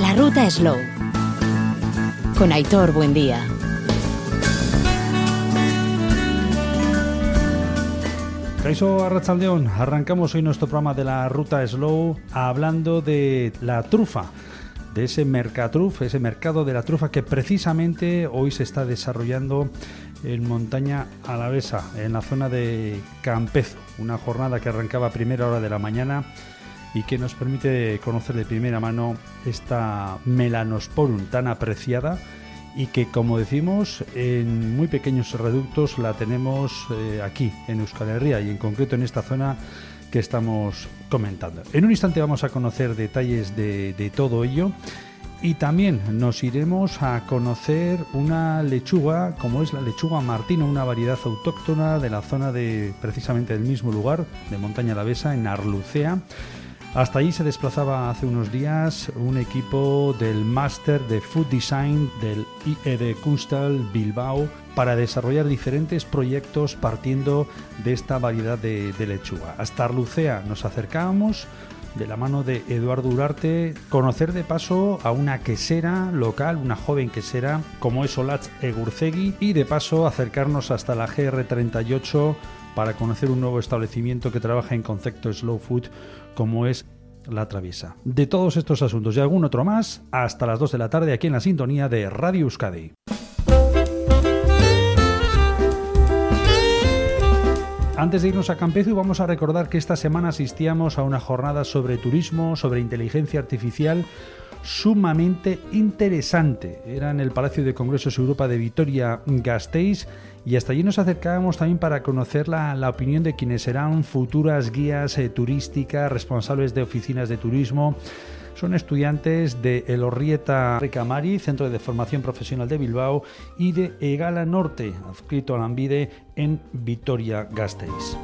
La ruta Slow. Con Aitor Buendía. Caiso Arrachaldeón, arrancamos hoy nuestro programa de la ruta Slow hablando de la trufa, de ese mercatruf, ese mercado de la trufa que precisamente hoy se está desarrollando en Montaña Alavesa, en la zona de Campezo, una jornada que arrancaba a primera hora de la mañana y que nos permite conocer de primera mano esta Melanosporum tan apreciada y que como decimos en muy pequeños reductos la tenemos eh, aquí en Euskal Herria y en concreto en esta zona que estamos comentando. En un instante vamos a conocer detalles de, de todo ello y también nos iremos a conocer una lechuga como es la lechuga martino, una variedad autóctona de la zona de precisamente del mismo lugar, de Montaña la Besa, en Arlucea hasta allí se desplazaba hace unos días un equipo del Máster de Food Design del IED Kunstal Bilbao para desarrollar diferentes proyectos partiendo de esta variedad de, de lechuga. Hasta Arlucea nos acercábamos de la mano de Eduardo Urarte, conocer de paso a una quesera local, una joven quesera como es Olatz Egurcegui y de paso acercarnos hasta la GR38 para conocer un nuevo establecimiento que trabaja en concepto slow food como es la traviesa. De todos estos asuntos y algún otro más, hasta las 2 de la tarde aquí en la sintonía de Radio Euskadi. Antes de irnos a Campezo, vamos a recordar que esta semana asistíamos a una jornada sobre turismo, sobre inteligencia artificial, sumamente interesante. Era en el Palacio de Congresos Europa de Vitoria-Gasteiz y hasta allí nos acercábamos también para conocer la, la opinión de quienes serán futuras guías eh, turísticas, responsables de oficinas de turismo. Son estudiantes de El Orrieta Recamari, Centro de Formación Profesional de Bilbao, y de Egala Norte, adscrito a la Ambide en Vitoria-Gasteiz.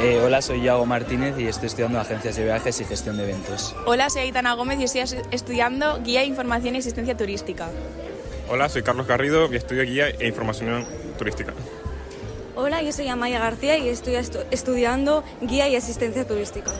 Eh, hola, soy Iago Martínez y estoy estudiando agencias de viajes y gestión de eventos. Hola, soy Aitana Gómez y estoy estudiando guía, información y asistencia turística. Hola, soy Carlos Garrido y estudio guía e información turística. Hola, yo soy Amaya García y estoy estu estudiando guía y asistencia turística.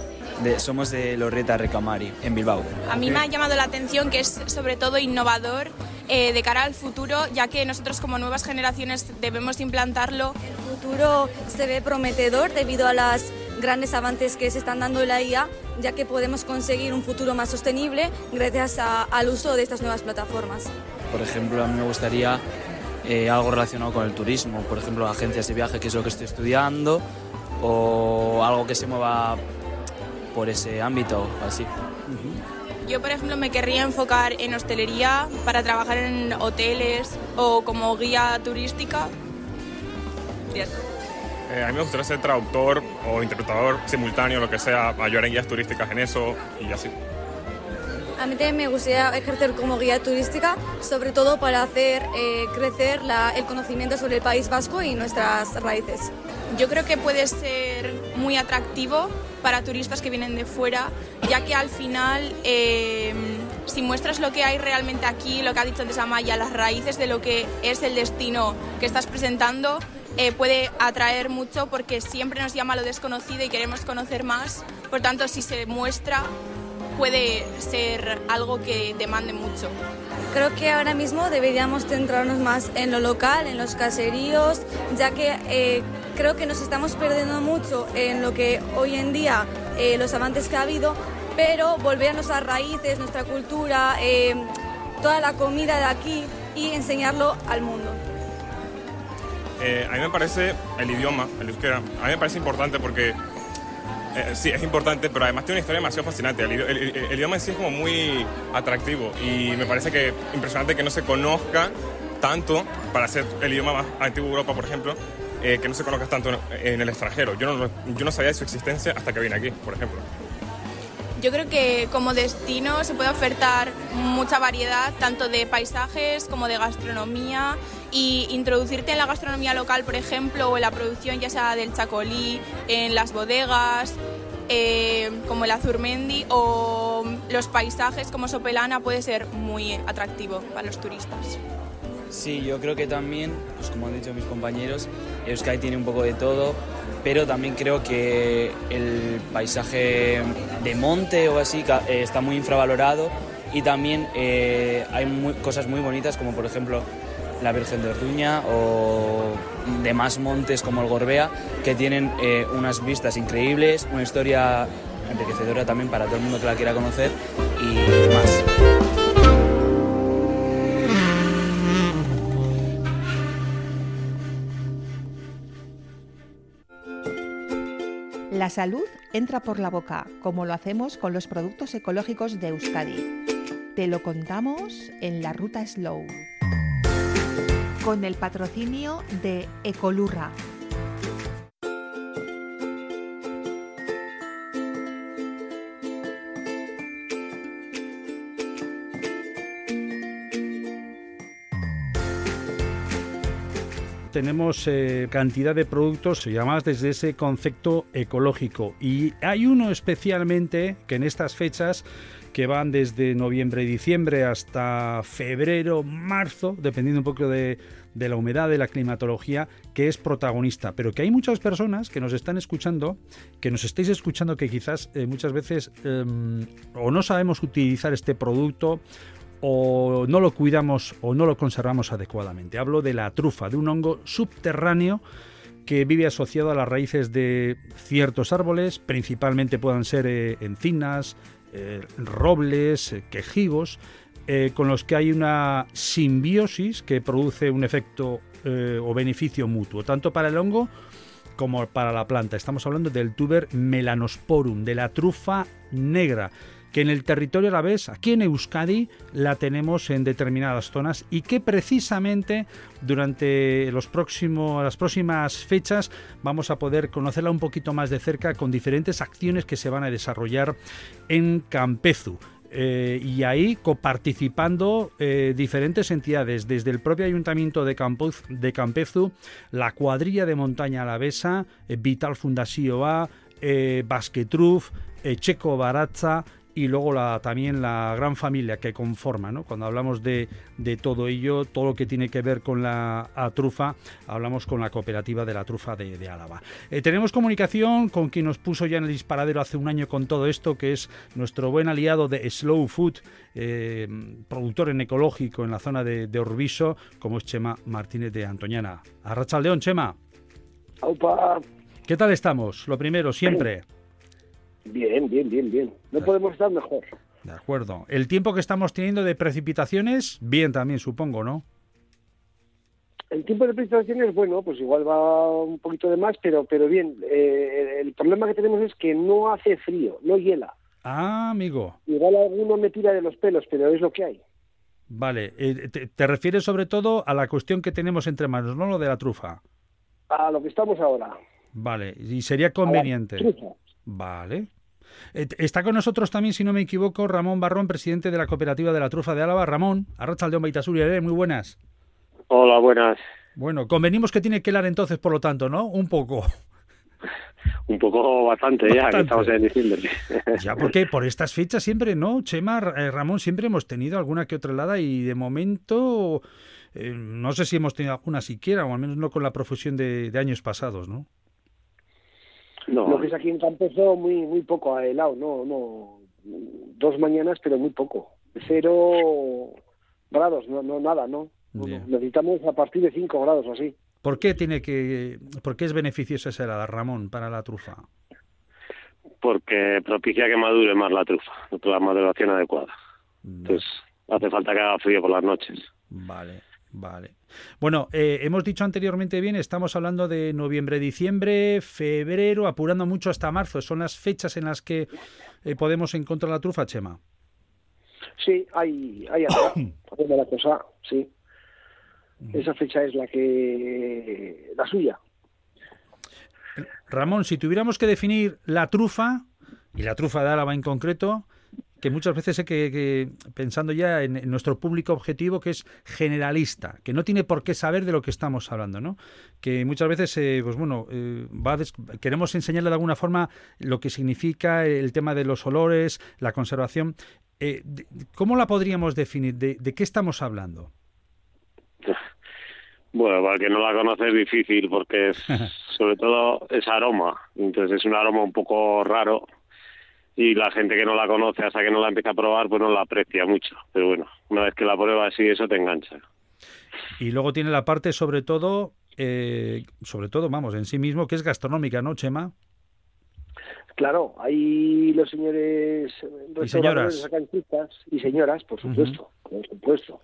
De, somos de Lorreta Recamari, en Bilbao. A mí me ha llamado la atención que es sobre todo innovador eh, de cara al futuro, ya que nosotros como nuevas generaciones debemos implantarlo. El futuro se ve prometedor debido a los grandes avances que se están dando en la IA, ya que podemos conseguir un futuro más sostenible gracias a, al uso de estas nuevas plataformas. Por ejemplo, a mí me gustaría eh, algo relacionado con el turismo, por ejemplo, agencias de viaje, que es lo que estoy estudiando, o algo que se mueva por ese ámbito, así. Yo, por ejemplo, me querría enfocar en hostelería para trabajar en hoteles o como guía turística. Yes. Eh, a mí me gustaría ser traductor o interpretador simultáneo, lo que sea, ayudar en guías turísticas en eso y así. A mí también me gustaría ejercer como guía turística, sobre todo para hacer eh, crecer la, el conocimiento sobre el País Vasco y nuestras raíces. Yo creo que puede ser muy atractivo para turistas que vienen de fuera, ya que al final, eh, si muestras lo que hay realmente aquí, lo que ha dicho antes Amaya, las raíces de lo que es el destino que estás presentando, eh, puede atraer mucho porque siempre nos llama lo desconocido y queremos conocer más. Por tanto, si se muestra, puede ser algo que demande mucho. Creo que ahora mismo deberíamos centrarnos más en lo local, en los caseríos, ya que eh, creo que nos estamos perdiendo mucho en lo que hoy en día eh, los avances que ha habido, pero volver a nuestras raíces, nuestra cultura, eh, toda la comida de aquí y enseñarlo al mundo. Eh, a mí me parece el idioma, el euskera, a mí me parece importante porque eh, sí, es importante, pero además tiene una historia demasiado fascinante. El, idioma en sí es como muy atractivo y me parece que impresionante que no se conozca tanto para ser el idioma más antiguo de Europa, por ejemplo, eh, que no se conozca tanto en, en el extranjero. Yo no, yo no sabía de su existencia hasta que vine aquí, por ejemplo. Yo creo que como destino se puede ofertar mucha variedad, tanto de paisajes como de gastronomía, y introducirte en la gastronomía local, por ejemplo, o en la producción ya sea del chacolí, en las bodegas, eh, como el azurmendi, o los paisajes como Sopelana, puede ser muy atractivo para los turistas. Sí, yo creo que también, pues como han dicho mis compañeros, Euskadi tiene un poco de todo, pero también creo que el paisaje de monte o así eh, está muy infravalorado y también eh, hay cosas muy bonitas como por ejemplo la Virgen de Orduña o demás montes como el Gorbea que tienen eh, unas vistas increíbles, una historia enriquecedora también para todo el mundo que la quiera conocer y más. La salud entra por la boca, como lo hacemos con los productos ecológicos de Euskadi. Te lo contamos en la ruta Slow. Con el patrocinio de Ecolurra, tenemos eh, cantidad de productos llamados desde ese concepto ecológico. Y hay uno especialmente que en estas fechas que van desde noviembre y diciembre hasta febrero, marzo, dependiendo un poco de, la humedad, de la climatología, que es protagonista. Pero que hay muchas personas que nos están escuchando, que nos estáis escuchando, que quizás eh, muchas veces em, o no sabemos utilizar este producto o no lo cuidamos o no lo conservamos adecuadamente. Hablo de la trufa, de un hongo subterráneo que vive asociado a las raíces de ciertos árboles, principalmente puedan ser eh, encinas, eh, robles, eh, quejigos, con los que hay una simbiosis que produce un efecto o beneficio mutuo, tanto para el hongo como para la planta. Estamos hablando del tuber melanosporum, de la trufa negra que en el territorio vez, aquí en Euskadi, la tenemos en determinadas zonas y que precisamente durante los próximos, las próximas fechas vamos a poder conocerla un poquito más de cerca con diferentes acciones que se van a desarrollar en Campezu. Eh, y ahí coparticipando eh, diferentes entidades, desde el propio Ayuntamiento de, de Campezu, la cuadrilla de montaña alavesa, eh, Vital Fundación A, Basquetruf, Checo Baratza y luego la, también la gran familia que conforma, ¿no? Cuando hablamos de, todo ello, todo lo que tiene que ver con la trufa, hablamos con la cooperativa de la trufa de, Álava. Eh, tenemos comunicación con quien nos puso ya en el disparadero hace un año con todo esto, que es nuestro buen aliado de Slow Food, eh, productor en ecológico en la zona de, de Orbiso, como es Chema Martínez de Antoñana. León, Chema. ¿Qué tal estamos? Lo primero, siempre. Bien, bien, bien, bien. No podemos estar mejor. De acuerdo. El tiempo que estamos teniendo de precipitaciones, bien también, supongo, ¿no? El tiempo de precipitaciones, bueno, pues igual va un poquito de más, pero, pero bien. Eh, el problema que tenemos es que no hace frío, no hiela. Ah, amigo. Igual alguno me tira de los pelos, pero es lo que hay. Vale. Eh, te, refieres sobre todo a la cuestión que tenemos entre manos, no lo de la trufa. A lo que estamos ahora. Vale. Y sería conveniente. Vale. Eh, está con nosotros también, si no me equivoco, Ramón Barrón, presidente de la Cooperativa de la Trufa de Álava. Ramón, Arrachaldeón Baitasuri, ¿eh? muy buenas. Hola, buenas. Bueno, convenimos que tiene que helar entonces, por lo tanto, ¿no? Un poco. Un poco bastante, ya, que estamos en diciembre. Ya, porque por estas fechas siempre, ¿no? Chema, eh, Ramón, siempre hemos tenido alguna que otra helada y de momento no sé si hemos tenido alguna siquiera, o al menos no con la profusión de años pasados, ¿no? No. Lo que es aquí en Campezo, muy muy poco ha helado, no, no. Dos mañanas, pero muy poco. Cero grados, no, no nada, ¿no? Necesitamos a partir de cinco grados o así. ¿Por qué tiene que, por qué es beneficiosa esa helada, Ramón, para la trufa? Porque propicia que madure más la trufa, la maduración adecuada. Entonces, hace falta que haga frío por las noches. Vale. Vale. Bueno, eh, hemos dicho anteriormente bien, estamos hablando de noviembre, diciembre, febrero, apurando mucho hasta marzo. Son las fechas en las que eh, podemos encontrar la trufa, Chema. Sí, hay, hay la cosa, sí. Esa fecha es la que la suya. Ramón, si tuviéramos que definir la trufa y la trufa de Álava en concreto, que muchas veces sé que, pensando ya en, nuestro público objetivo que es generalista, que no tiene por qué saber de lo que estamos hablando, ¿no? Que muchas veces, eh, pues bueno, eh, queremos enseñarle de alguna forma lo que significa el tema de los olores, la conservación. Eh, ¿Cómo la podríamos definir? ¿De, qué estamos hablando? Bueno, para que no la conoce es difícil porque es, sobre todo es aroma, entonces es un aroma un poco raro y la gente que no la conoce hasta que no la empieza a probar pues no la aprecia mucho, pero bueno, una vez que la prueba así eso te engancha. Y luego tiene la parte sobre todo, eh, sobre todo, vamos, en sí mismo, que es gastronómica, ¿no, Chema? Claro, hay los señores y señoras y señoras, por supuesto, por supuesto.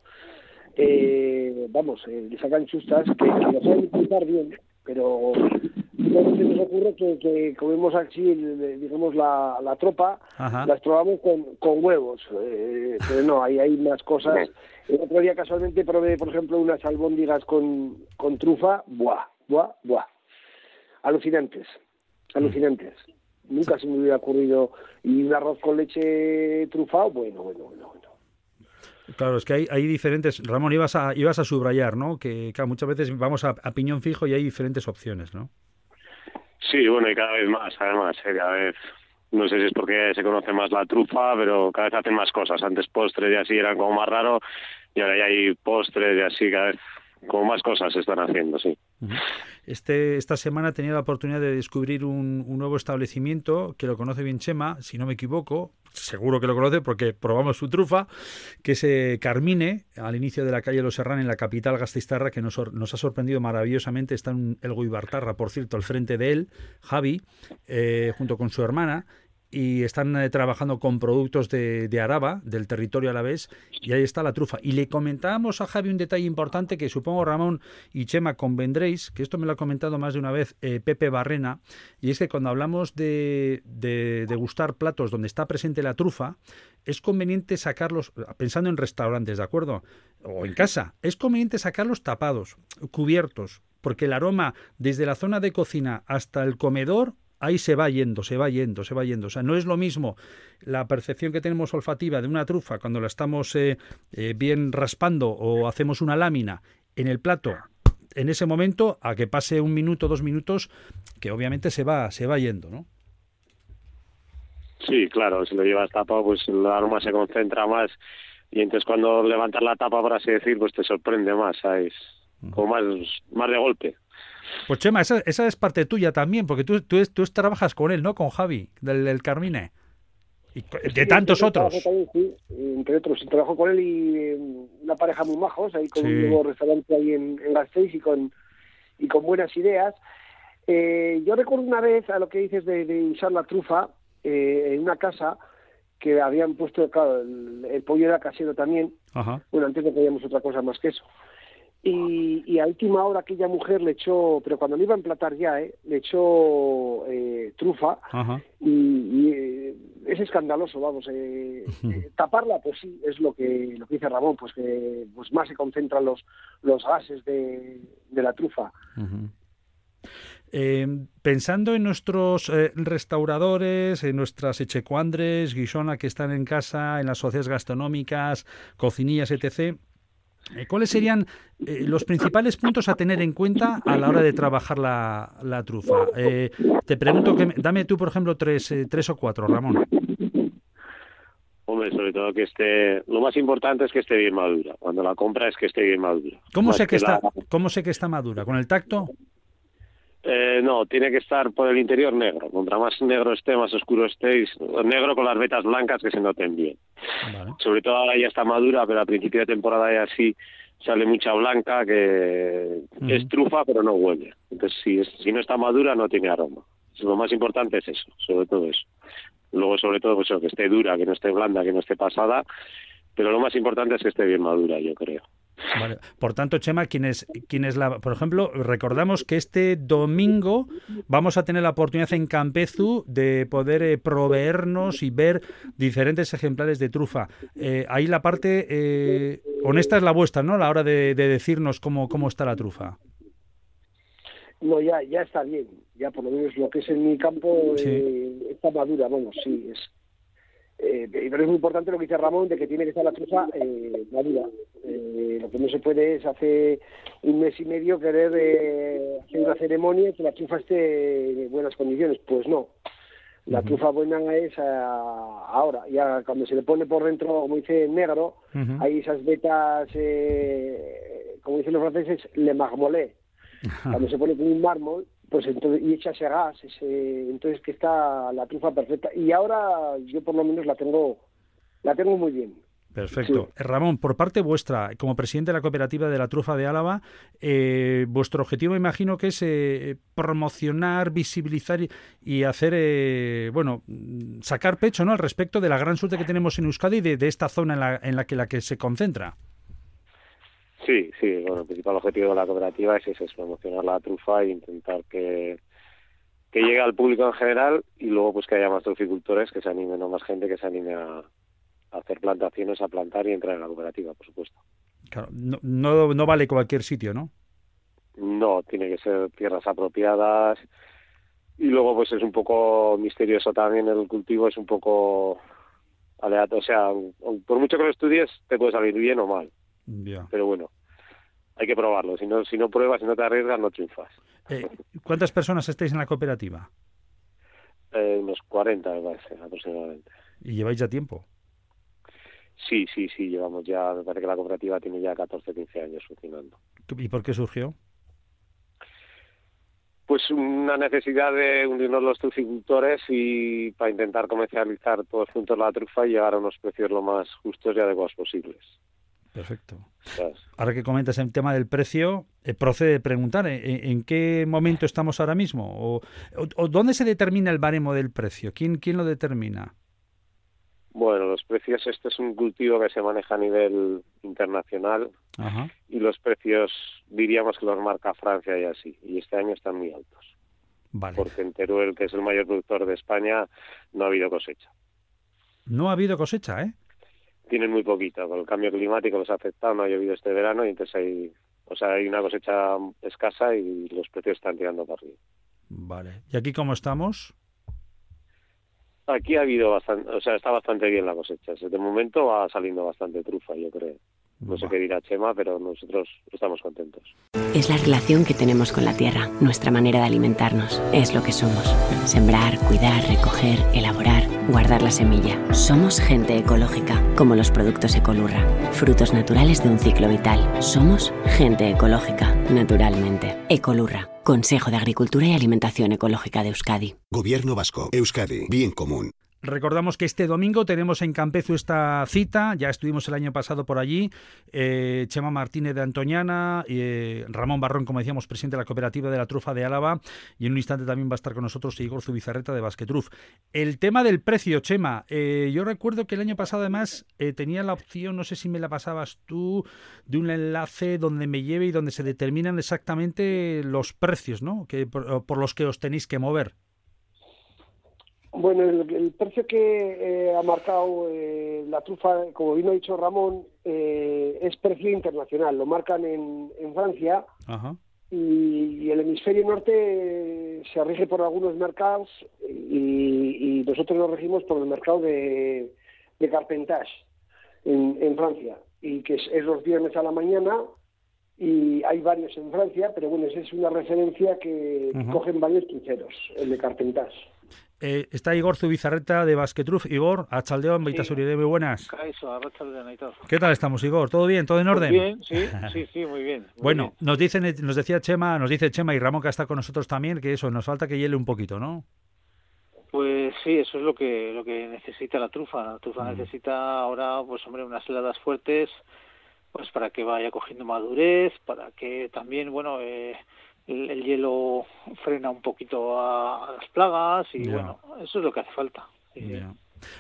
Eh, vamos, eh, le sacan chustas que, que lo saben utilizar bien, pero no se nos ocurre que, que comemos aquí, digamos, la, la tropa, las probamos con, con huevos, eh, pero no, hay, hay más cosas. El otro día casualmente probé, por ejemplo, unas albóndigas con, con trufa, buah, buah, buah. Alucinantes, alucinantes. Nunca se me hubiera ocurrido. Y un arroz con leche trufado, bueno, bueno, bueno, bueno. Claro, es que hay, hay diferentes. Ramón, ibas a, ibas a subrayar, ¿no? Que muchas veces vamos a, piñón fijo y hay diferentes opciones, ¿no? Sí, bueno, y cada vez más, además, ¿eh? cada vez. No sé si es porque se conoce más la trufa, pero cada vez hacen más cosas. Antes postres y así eran como más raro, y ahora ya hay postres y así, cada vez como más cosas se están haciendo, sí. Este, esta semana tenido la oportunidad de descubrir un, nuevo establecimiento que lo conoce bien Chema, si no me equivoco, seguro que lo conoce porque probamos su trufa, que es eh, Carmine, al inicio de la calle Los Serrán, en la capital gastistarra, que nos, ha sorprendido maravillosamente. Está en el Guibartarra, por cierto, al frente de él, Javi, eh, junto con su hermana, y están eh, trabajando con productos de, de, Araba, del territorio alavés, y ahí está la trufa. Y le comentábamos a Javi un detalle importante que supongo Ramón y Chema convendréis, que esto me lo ha comentado más de una vez eh, Pepe Barrena, y es que cuando hablamos de, de, de, gustar platos donde está presente la trufa, es conveniente sacarlos, pensando en restaurantes, ¿de acuerdo? O en casa, es conveniente sacarlos tapados, cubiertos, porque el aroma desde la zona de cocina hasta el comedor ahí se va yendo, se va yendo, se va yendo. O sea, no es lo mismo la percepción que tenemos olfativa de una trufa cuando la estamos eh, eh, bien raspando o hacemos una lámina en el plato en ese momento a que pase un minuto, dos minutos, que obviamente se va, se va yendo, ¿no? Sí, claro, si lo llevas tapado, pues el aroma se concentra más y entonces cuando levantas la tapa, por así decir, pues te sorprende más, ¿sabes? Como más, más de golpe. Pues Chema, esa, esa es parte tuya también, porque tú, tú, tú trabajas con él, ¿no? Con Javi, del, Carmine. Y de tantos otros. sí, entre otros. Trabajo con él y eh, una pareja muy majos, ahí con un nuevo restaurante ahí en, en Gasteiz y con, y con buenas ideas. Eh, yo recuerdo una vez a lo que dices de, usar la trufa eh, en una casa que habían puesto, claro, el, pollo era casero también. Bueno, antes no teníamos otra cosa más que eso. Y, y, a última hora aquella mujer le echó, pero cuando le iba a emplatar ya, ¿eh? le echó eh, trufa y, eh, es escandaloso, vamos. Eh, taparla, pues sí, es lo que, lo que dice Ramón, pues que pues más se concentran los, los gases de, de la trufa. pensando en nuestros restauradores, en nuestras echecuandres, guisona que están en casa, en las sociedades gastronómicas, cocinillas, etc., ¿Cuáles serían eh, los principales puntos a tener en cuenta a la hora de trabajar la, la trufa? Eh, te pregunto, que, dame tú, por ejemplo, tres, tres o cuatro, Ramón. Hombre, sobre todo que esté. Lo más importante es que esté bien madura. Cuando la compra es que esté bien madura. ¿Cómo sé que, está, ¿Cómo sé que está madura? ¿Con el tacto? Eh, no, tiene que estar por el interior negro. Contra más negro esté, más oscuro esté, negro con las vetas blancas que se noten bien. Sobre todo ahora ya está madura, pero a principio de temporada ya sí sale mucha blanca que, es trufa, pero no huele. Entonces, si, si no está madura, no tiene aroma. Lo más importante es eso, sobre todo eso. Luego, sobre todo, pues que esté dura, que no esté blanda, que no esté pasada. Pero lo más importante es que esté bien madura, yo creo. Por tanto, Chema, quienes, quienes la, por ejemplo, recordamos que este domingo vamos a tener la oportunidad en Campezu de poder eh, proveernos y ver diferentes ejemplares de trufa. Eh, ahí la parte eh, honesta es la vuestra, ¿no? A la hora de, decirnos cómo, cómo está la trufa. No, ya, ya está bien. Ya por lo menos lo que es en mi campo está madura. Bueno, sí, es, eh, pero es muy importante lo que dice Ramón de que tiene que estar la trufa eh, madura. Eh, lo que no se puede es hace un mes y medio querer eh, hacer una ceremonia y que la trufa esté en buenas condiciones. Pues no. La trufa buena es ah, ahora, ya cuando se le pone por dentro, como dice negro, hay esas vetas como dicen los franceses, le marmolé. Cuando se pone con un mármol, pues entonces, y echa ese gas, ese, entonces que está la trufa perfecta. Y ahora yo por lo menos la tengo, la tengo muy bien. Perfecto. Eh, Ramón, por parte vuestra, como presidente de la cooperativa de la trufa de Álava, eh, vuestro objetivo imagino que es eh, promocionar, visibilizar y, hacer, bueno, sacar pecho ¿no? al respecto de la gran suerte que tenemos en Euskadi y de, esta zona en la, en la, que, la que se concentra. Sí, sí, bueno, el principal objetivo de la cooperativa es es promocionar la trufa e intentar que, que llegue al público en general y luego pues que haya más truficultores que se animen o más gente que se anime a, hacer plantaciones, a plantar y entrar en la cooperativa, por supuesto. Claro, no, no, no vale cualquier sitio, ¿no? No, tiene que ser tierras apropiadas y luego pues es un poco misterioso también el cultivo, es un poco aleatorio, o sea, por mucho que lo estudies te puede salir bien o mal. Pero bueno, hay que probarlo. Si no, si no pruebas, si no te arriesgas, no triunfas. Eh, ¿Cuántas personas estáis en la cooperativa? Eh, unos 40, me parece, aproximadamente. ¿Y lleváis ya tiempo? Sí, sí, sí, llevamos ya, me parece que la cooperativa tiene ya 14, 15 años funcionando. ¿Y por qué surgió? Pues una necesidad de unirnos los truficultores y para intentar comercializar todos juntos la trufa y llegar a unos precios lo más justos y adecuados posibles. Perfecto. Ahora que comentas el tema del precio, eh, procede preguntar ¿en, ¿en, qué momento estamos ahora mismo? O, dónde se determina el baremo del precio? ¿Quién, quién lo determina? Bueno, los precios, este es un cultivo que se maneja a nivel internacional y los precios diríamos que los marca Francia y así, y este año están muy altos. Vale. Porque en Teruel, que es el mayor productor de España, no ha habido cosecha. No ha habido cosecha, ¿eh? Tienen muy poquito. Con el cambio climático los ha afectado, no ha llovido este verano y entonces hay, o sea, hay una cosecha escasa y los precios están tirando para arriba. Vale. ¿Y aquí cómo estamos? Aquí ha habido bastante, o sea, está bastante bien la cosecha. De momento va saliendo bastante trufa, yo creo. No sé qué dirá Chema, pero nosotros estamos contentos. Es la relación que tenemos con la tierra, nuestra manera de alimentarnos. Es lo que somos. Sembrar, cuidar, recoger, elaborar, guardar la semilla. Somos gente ecológica, como los productos Ecolurra. Frutos naturales de un ciclo vital. Somos gente ecológica, naturalmente. Ecolurra. Consejo de Agricultura y Alimentación Ecológica de Euskadi. Gobierno Vasco. Euskadi. Bien común. Recordamos que este domingo tenemos en Campezu esta cita, ya estuvimos el año pasado por allí, eh, Chema Martínez de Antoñana, eh, Ramón Barrón, como decíamos, presidente de la cooperativa de la trufa de Álava, y en un instante también va a estar con nosotros Igor Zubizarreta de Basquetruf. El tema del precio, Chema, eh, yo recuerdo que el año pasado además tenía la opción, no sé si me la pasabas tú, de un enlace donde me lleve y donde se determinan exactamente los precios, ¿no? Que, por los que os tenéis que mover. Bueno, el, precio que eh, ha marcado eh, la trufa, como bien ha dicho Ramón, eh, es precio internacional. Lo marcan en, Francia Y, el hemisferio norte se rige por algunos mercados y, nosotros nos regimos por el mercado de, de Carpentage en, Francia y que es, los viernes a la mañana y hay varios en Francia, pero bueno, esa es una referencia que cogen varios trincheros, el de Carpentage. Eh, está Igor Zubizarreta de Basquetruf. Igor, a Chaldeón, Beita muy buenas. ¿Qué tal estamos, Igor? ¿Todo bien? ¿Todo en orden? bien, sí, sí, sí, muy bien. bueno, nos dicen, nos decía Chema, nos dice Chema y Ramón que está con nosotros también, que eso, nos falta que hiele un poquito, ¿no? Pues sí, eso es lo que lo que necesita la trufa. La trufa mm. necesita ahora, pues hombre, unas heladas fuertes, pues para que vaya cogiendo madurez, para que también, bueno, eh, el, hielo frena un poquito a, las plagas y bueno, eso es lo que hace falta.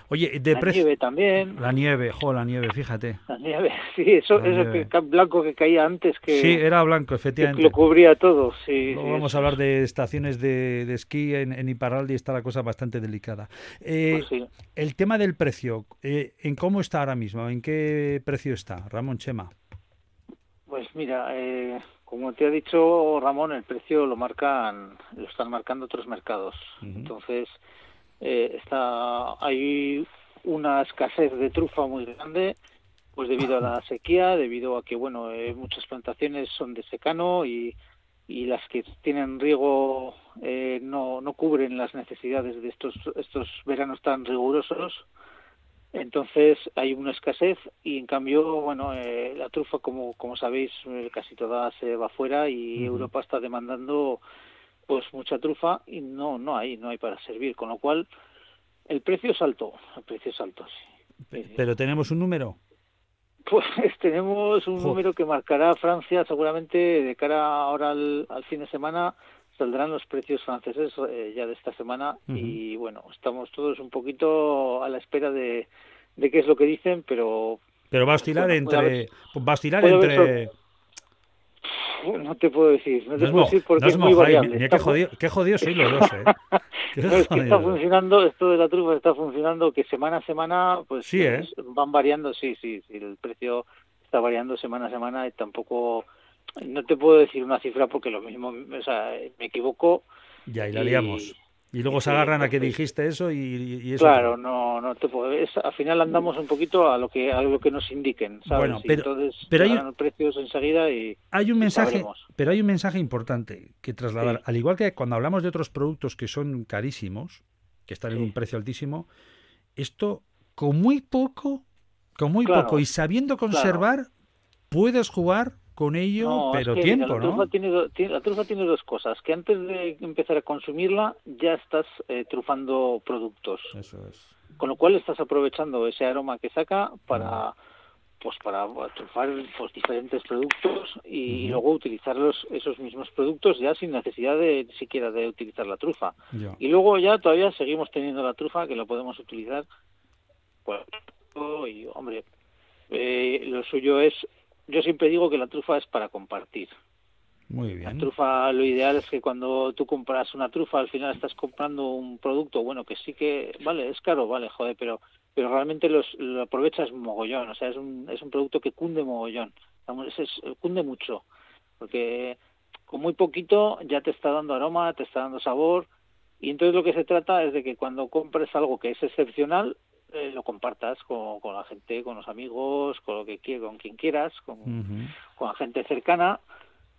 Oye, de la nieve también. La nieve, jo, la nieve, fíjate. La nieve, sí, eso, eso blanco que caía antes que... Sí, era blanco, efectivamente. lo cubría todo, sí. vamos a hablar de estaciones de, esquí en, en, Iparralde y está la cosa bastante delicada. Eh, pues el tema del precio, eh, ¿en cómo está ahora mismo? ¿En qué precio está, Ramón Chema? Pues mira, eh, como te ha dicho Ramón, el precio lo marcan, lo están marcando otros mercados. Entonces, eh, está, hay una escasez de trufa muy grande, pues debido a la sequía, debido a que, bueno, eh, muchas plantaciones son de secano y, y las que tienen riego eh, no, no cubren las necesidades de estos, estos veranos tan rigurosos. Entonces hay una escasez y en cambio, bueno, eh, la trufa, como, como sabéis, eh, casi toda se va fuera y Europa está demandando pues mucha trufa y no no hay no hay para servir, con lo cual el precio es alto, el precio es alto. Sí. Pero tenemos un número. Pues tenemos un número que marcará Francia seguramente de cara ahora al, fin de semana saldrán los precios franceses eh, ya de esta semana y bueno estamos todos un poquito a la espera de, de qué es lo que dicen pero pero va a oscilar entre va a oscilar entre no te puedo decir, no te puedo decir porque es muy variable. Mira, qué, jodido, qué jodido soy los dos, ¿eh? no, es que está funcionando, esto de la trufa está funcionando que semana a semana pues sí, ¿eh? van variando, sí, sí, sí, el precio está variando semana a semana y tampoco, no te puedo decir una cifra porque lo mismo, o sea, me equivoco. Ya, y la liamos. Y luego se agarran a que dijiste eso y, eso. Claro, no, no te puedo. al final andamos un poquito a lo que a lo que nos indiquen, ¿sabes? Bueno, pero, Entonces, pero hay precios enseguida y hay un mensaje, pero hay un mensaje importante que trasladar. Al igual que cuando hablamos de otros productos que son carísimos, que están en un precio altísimo, esto con muy poco, con muy poco y sabiendo conservar, puedes jugar con ello, pero tiempo, la trufa Tiene, la trufa tiene dos cosas, que antes de empezar a consumirla ya estás eh, trufando productos. Eso es. Con lo cual estás aprovechando ese aroma que saca para pues para trufar pues, diferentes productos y, luego utilizar esos mismos productos ya sin necesidad de siquiera de utilizar la trufa. Y luego ya todavía seguimos teniendo la trufa que lo podemos utilizar pues, y hombre eh, lo suyo es yo siempre digo que la trufa es para compartir. Muy bien. La trufa, lo ideal es que cuando tú compras una trufa, al final estás comprando un producto, bueno, que sí que, vale, es caro, vale, joder, pero pero realmente los, lo aprovechas mogollón, o sea, es un, es un producto que cunde mogollón, es, es, cunde mucho, porque con muy poquito ya te está dando aroma, te está dando sabor, y entonces lo que se trata es de que cuando compres algo que es excepcional, eh, lo compartas con, con, la gente, con los amigos, con lo que con quien quieras, con, con la gente cercana.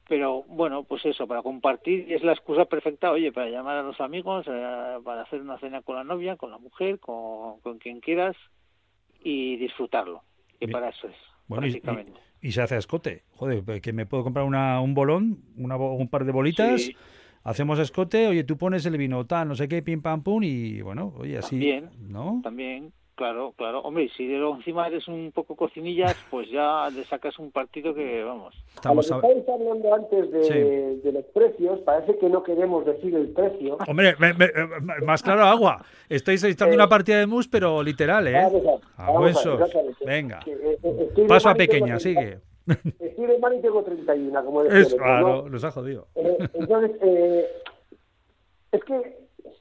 Pero bueno, pues eso, para compartir es la excusa perfecta, oye, para llamar a los amigos, eh, para hacer una cena con la novia, con la mujer, con, con quien quieras y disfrutarlo. Que para eso es. Bueno, y, se hace escote. Joder, pues que me puedo comprar una, un bolón, una, un par de bolitas. hacemos escote, oye, tú pones el vino tal, no sé qué, pim pam pum, y bueno, oye, así. También, ¿no? También, Claro, claro. Hombre, si de encima eres un poco cocinillas, pues ya le sacas un partido que, vamos. Estamos a lo que estáis hablando antes de, los precios, parece que no queremos decir el precio. Hombre, más claro agua. Estáis echando una partida de mus, pero literal, ¿eh? A. Venga. Eh, eh, Paso a pequeña, sigue. Estoy de mal y tengo 31, como decía. Claro, nos ha jodido. Eh, entonces, es que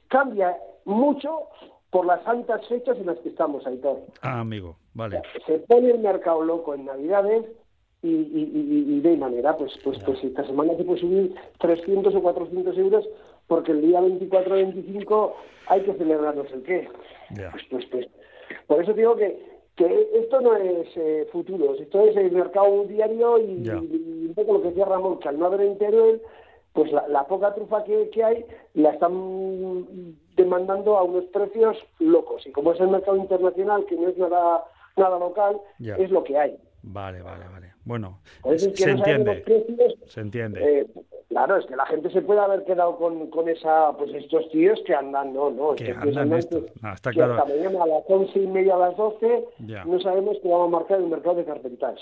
cambia mucho por las santas fechas en las que estamos, Aitor. Ah, amigo, vale. Se pone el mercado loco en Navidades y, y, y, de manera, pues, pues, pues esta semana se puede subir 300 o 400 euros porque el día 24-25 hay que celebrarnos el qué. Pues, pues, pues, por eso digo que, que esto no es eh, futuro, esto es el mercado diario y, un poco lo que decía Ramón, que al no haber entero pues la, poca trufa que, que, hay la están demandando a unos precios locos. Y como es el mercado internacional, que no es nada, nada local, es lo que hay. Vale, vale, vale. Bueno, se, entiende. se entiende. Eh, claro, es que la gente se puede haber quedado con, con esa, pues estos tíos que andan, no, no. Que andan esto. No, está claro. Hasta mañana a las once y media, a las doce, no sabemos qué va a marcar el mercado de carpentiers.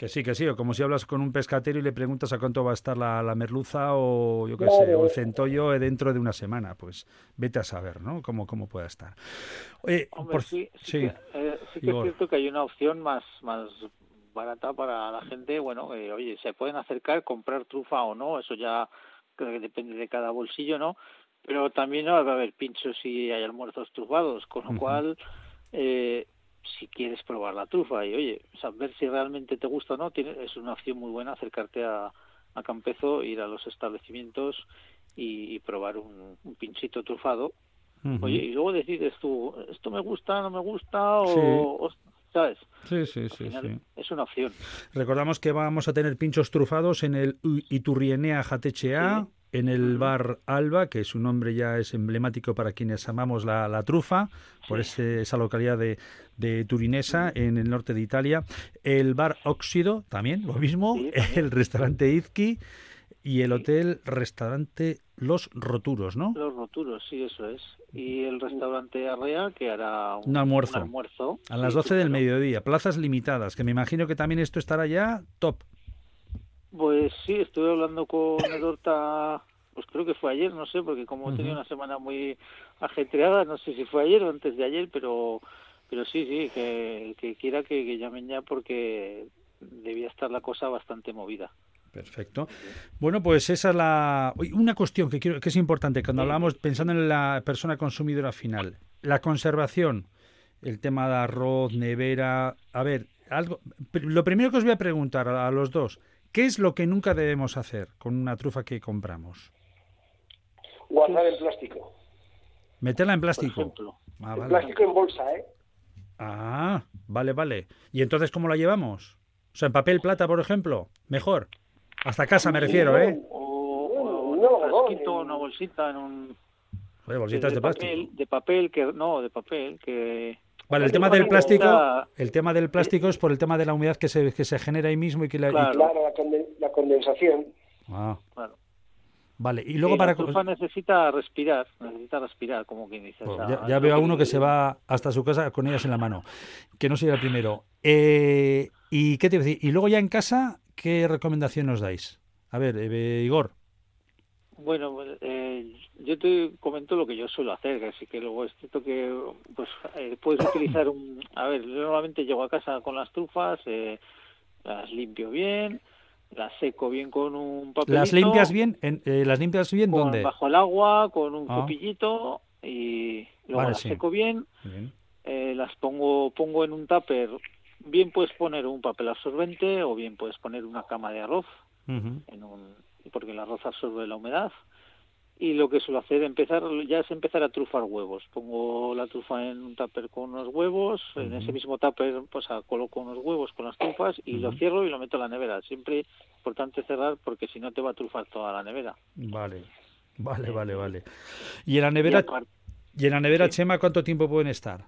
Que sí, que sí, o como si hablas con un pescatero y le preguntas a cuánto va a estar la, merluza o yo qué sé, o el centollo dentro de una semana, pues vete a saber, ¿no? Cómo, cómo pueda estar. Hombre, sí, sí, Que, eh, sí que es cierto que hay una opción más, más barata para la gente, bueno, oye, se pueden acercar, comprar trufa o no, eso ya creo que depende de cada bolsillo, ¿no? Pero también va a haber pinchos y hay almuerzos trufados, con lo cual... Eh, si quieres probar la trufa y oye, saber si realmente te gusta o no, tiene, es una opción muy buena acercarte a, a Campezo, ir a los establecimientos y, probar un, pinchito trufado. Oye, y luego decides tú, esto me gusta, no me gusta, o, ¿sabes? Sí, sí, sí, Es una opción. Recordamos que vamos a tener pinchos trufados en el Iturrienea JTHA en el bar Alba, que su nombre ya es emblemático para quienes amamos la, trufa, por esa localidad de, Turinesa, en el norte de Italia. El bar Óxido, también, lo mismo. el restaurante Izki y el hotel restaurante Los Roturos, ¿no? Los Roturos, sí, eso es. Y el restaurante Arrea, que hará un, almuerzo. A las 12 del mediodía, plazas limitadas, que me imagino que también esto estará ya top. Pues sí, estuve hablando con Edorta, pues creo que fue ayer, no sé, porque como he tenido una semana muy ajetreada, no sé si fue ayer o antes de ayer, pero pero sí, sí, que, que quiera que, que llamen ya porque debía estar la cosa bastante movida. Perfecto. Bueno, pues esa es la una cuestión que quiero que es importante cuando hablamos pensando en la persona consumidora final, la conservación, el tema de arroz, nevera, a ver, algo lo primero que os voy a preguntar a los dos, ¿Qué es lo que nunca debemos hacer con una trufa que compramos? Guardar en plástico. Meterla en plástico. Ah, plástico en bolsa, ¿eh? Ah, vale, vale. ¿Y entonces cómo la llevamos? O sea, en papel plata, por ejemplo. Mejor. Hasta casa me refiero, ¿eh? O, no, una bolsita en un... bolsitas de, plástico. de papel, que... No, de papel, que Vale, el tema del plástico, el tema del plástico es por el tema de la humedad que se, que se genera ahí mismo y que la, claro, la, condensación. Ah. Claro. Vale, y luego para... La necesita respirar, necesita respirar, como quien dice. Pues ya, veo a uno que se va hasta su casa con ellas en la mano, que no sería el primero. Eh, ¿Y qué te iba a decir? Y luego ya en casa, ¿qué recomendación nos dais? A ver, eh, Igor. Bueno, pues, eh, yo te comento lo que yo suelo hacer, así que luego es cierto que pues eh, puedes utilizar un... A ver, yo normalmente llego a casa con las trufas, eh, las limpio bien, las seco bien con un papelito. ¿Las limpias bien? En, eh, ¿Las limpias bien dónde? Bajo el agua, con un ah. copillito y luego las seco bien. Eh, las pongo, pongo en un tupper. Bien puedes poner un papel absorbente o bien puedes poner una cama de arroz, en un, porque el arroz absorbe la humedad y lo que suelo hacer empezar ya es empezar a trufar huevos. Pongo la trufa en un tupper con unos huevos en ese mismo tupper pues coloco unos huevos con las trufas y lo cierro y lo meto en la nevera. Siempre importante cerrar porque si no te va a trufar toda la nevera. Vale vale vale vale. Y en la nevera y, en la nevera Chema cuánto tiempo pueden estar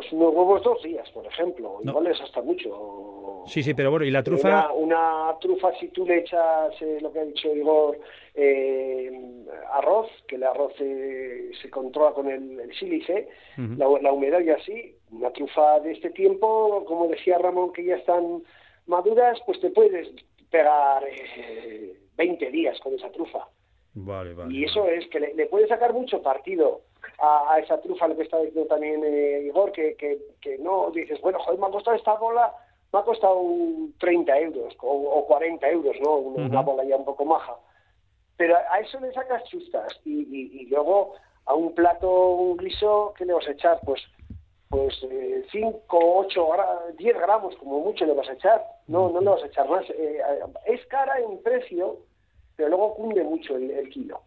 pues unos huevos dos días, por ejemplo. Igual es hasta mucho. Sí, sí, pero bueno, ¿y la trufa? Una, trufa, si tú le echas eh, lo que ha dicho Igor, eh, arroz, que el arroz se controla con el, sílice, la, humedad y así, una trufa de este tiempo, como decía Ramón, que ya están maduras, pues te puedes pegar 20 eh, días con esa trufa. Vale, vale. Y eso es que le, le puedes sacar mucho partido a, esa trufa, lo que está diciendo también eh, Igor, que, que, no dices, bueno, joder, me ha costado esta bola, me ha costado 30 euros o, 40 euros, ¿no? Una, bola ya un poco maja. Pero a eso le sacas chustas y, y, luego a un plato liso, ¿qué le vas a echar? Pues pues 5, 8, 10 gramos como mucho le vas a echar, no, no le vas a echar más. Eh, es cara en precio, pero luego cunde mucho el kilo.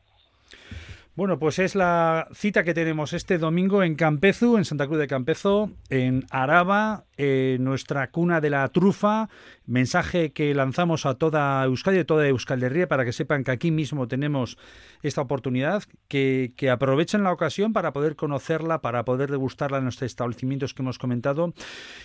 Bueno, pues es la cita que tenemos este domingo en Campezu, en Santa Cruz de Campezo, en Araba, nuestra cuna de la trufa. Mensaje que lanzamos a toda Euskadi, a toda Euskaldería, para que sepan que aquí mismo tenemos esta oportunidad, que, que aprovechen la ocasión para poder conocerla, para poder degustarla en los establecimientos que hemos comentado.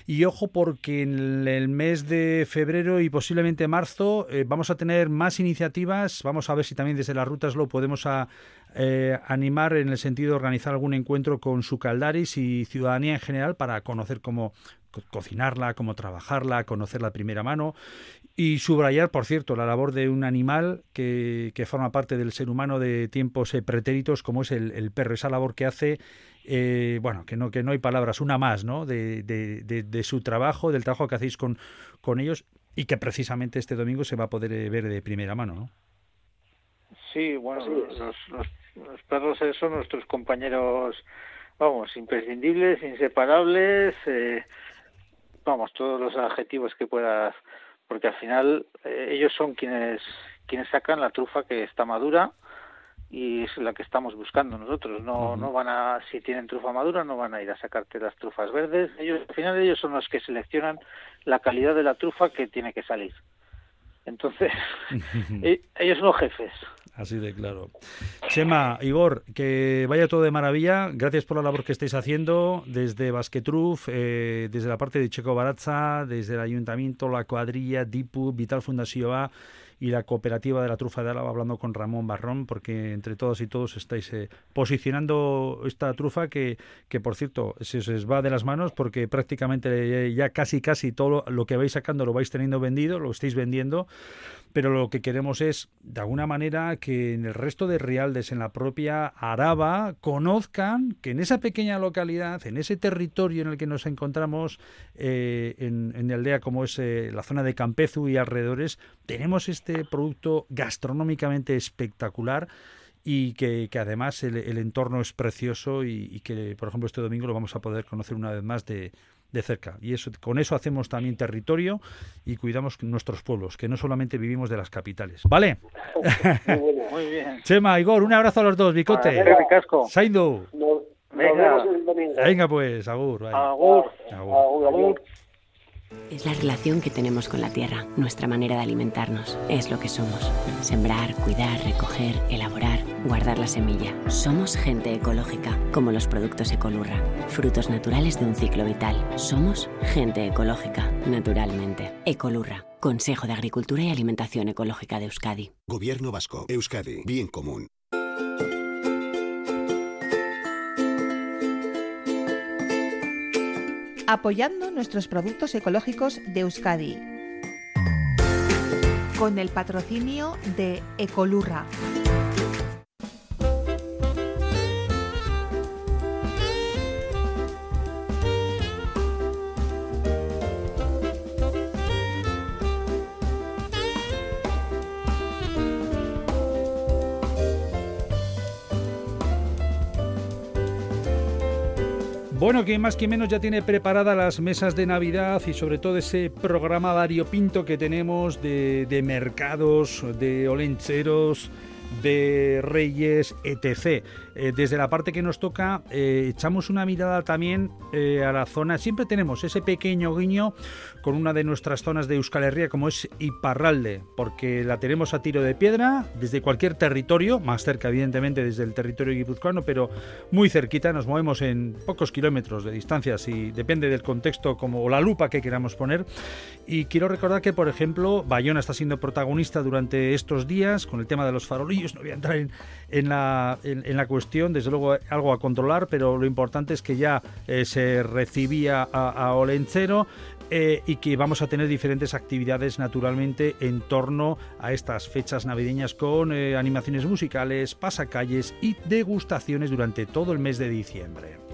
Y ojo, porque en el mes de febrero y posiblemente marzo eh, vamos a tener más iniciativas. Vamos a ver si también desde las rutas lo podemos a, eh, animar en el sentido de organizar algún encuentro con su caldaris y ciudadanía en general para conocer cómo cocinarla, cómo trabajarla, conocerla primera mano y subrayar, por cierto, la labor de un animal que, forma parte del ser humano de tiempos eh, pretéritos como es el, perro, esa labor que hace eh, bueno, que no, que no hay palabras, una más, ¿no? De, de, su trabajo, del trabajo que hacéis con, con ellos y que precisamente este domingo se va a poder ver de primera mano, ¿no? Sí, bueno, los, los perros son nuestros compañeros, vamos, imprescindibles, inseparables, eh, vamos, todos los adjetivos que puedas, porque al final eh, ellos son quienes quienes sacan la trufa que está madura y es la que estamos buscando nosotros. No, no van a, si tienen trufa madura, no van a ir a sacarte las trufas verdes. Ellos, al final ellos son los que seleccionan la calidad de la trufa que tiene que salir. Entonces, eh, ellos son los jefes. Así de claro. Chema, Igor, que vaya todo de maravilla. Gracias por la labor que estáis haciendo desde Basquetruf, eh, desde la parte de Checo Baratza, desde el Ayuntamiento, la cuadrilla, DIPU, Vital Fundación y la cooperativa de la trufa de Álava hablando con Ramón Barrón, porque entre todos y todos estáis eh, posicionando esta trufa que, que, por cierto, se os va de las manos porque prácticamente ya casi, casi todo lo que vais sacando lo vais teniendo vendido, lo estáis vendiendo pero lo que queremos es, de alguna manera, que en el resto de Rialdes, en la propia Araba, conozcan que en esa pequeña localidad, en ese territorio en el que nos encontramos, eh, en, en aldea como es eh, la zona de Campezu y alrededores, tenemos este producto gastronómicamente espectacular y que, además el, entorno es precioso y, que, por ejemplo, este domingo lo vamos a poder conocer una vez más de, de cerca. Y eso, con eso hacemos también territorio y cuidamos nuestros pueblos, que no solamente vivimos de las capitales. ¿Vale? Muy bien. Chema, Igor, un abrazo a los dos, Bicote. Saindo. Venga. Venga pues, agur. Agur. agur. agur. Es la relación que tenemos con la tierra, nuestra manera de alimentarnos, es lo que somos. Sembrar, cuidar, recoger, elaborar, guardar la semilla. Somos gente ecológica, como los productos Ecolurra, frutos naturales de un ciclo vital. Somos gente ecológica, naturalmente. Ecolurra, Consejo de Agricultura y Alimentación Ecológica de Euskadi. Gobierno Vasco, Euskadi, bien común. Apoyando nuestros productos ecológicos de Euskadi. Con el patrocinio de Ecolurra. Bueno, que más que menos ya tiene preparadas las mesas de Navidad y sobre todo ese programa variopinto que tenemos de, de mercados, de olencheros, de Reyes, etc. Eh, desde la parte que nos toca, eh, echamos una mirada también eh, a la zona. Siempre tenemos ese pequeño guiño con una de nuestras zonas de Euskal Herria, como es Iparralde, porque la tenemos a tiro de piedra desde cualquier territorio, más cerca, evidentemente, desde el territorio guipuzcoano, pero muy cerquita. Nos movemos en pocos kilómetros de distancia, si depende del contexto como, o la lupa que queramos poner. Y quiero recordar que, por ejemplo, Bayona está siendo protagonista durante estos días con el tema de los farolillos. No voy a entrar en, la, en la cuestión desde luego algo a controlar, pero lo importante es que ya eh, se recibía a, Olenchero eh, y que vamos a tener diferentes actividades naturalmente en torno a estas fechas navideñas con eh, animaciones musicales, pasacalles y degustaciones durante todo el mes de diciembre.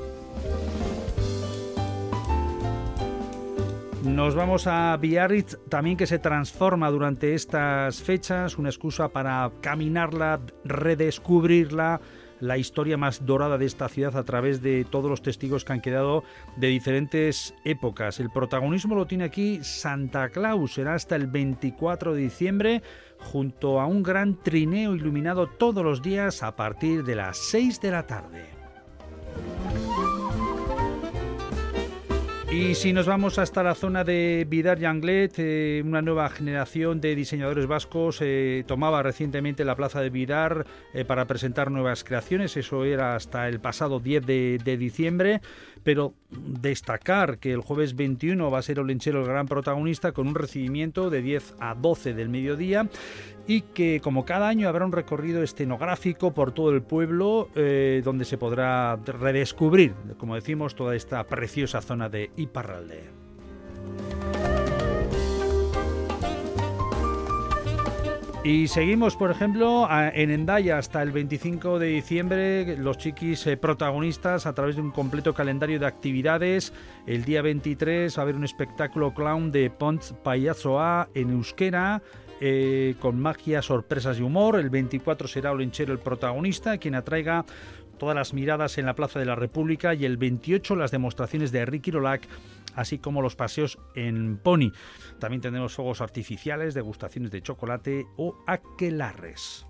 Nos vamos a Biarritz, también que se transforma durante estas fechas, una excusa para caminarla, redescubrirla, la historia más dorada de esta ciudad a través de todos los testigos que han quedado de diferentes épocas. El protagonismo lo tiene aquí Santa Claus, será hasta el 24 de diciembre junto a un gran trineo iluminado todos los días a partir de las 6 de la tarde. Y si nos vamos hasta la zona de Vidar y Anglet, eh, una nueva generación de diseñadores vascos eh, tomaba recientemente la plaza de Vidar eh, para presentar nuevas creaciones. Eso era hasta el pasado 10 de, diciembre. Pero destacar que el jueves 21 va a ser Olenchero el gran protagonista con un recibimiento de 10 a 12 del mediodía y que como cada año habrá un recorrido escenográfico por todo el pueblo eh, donde se podrá redescubrir, como decimos, toda esta preciosa zona de Iparralde. Y seguimos, por ejemplo, en Endaya hasta el 25 de diciembre, los chiquis eh, protagonistas a través de un completo calendario de actividades. El día 23 va a haber un espectáculo clown de Pont Payasoa en euskera. Eh, con magia, sorpresas y humor. El 24 será Olenchero el protagonista, quien atraiga todas las miradas en la Plaza de la República y el 28 las demostraciones de Ricky Rolac, así como los paseos en Pony. También tendremos fuegos artificiales, degustaciones de chocolate o aquelarres.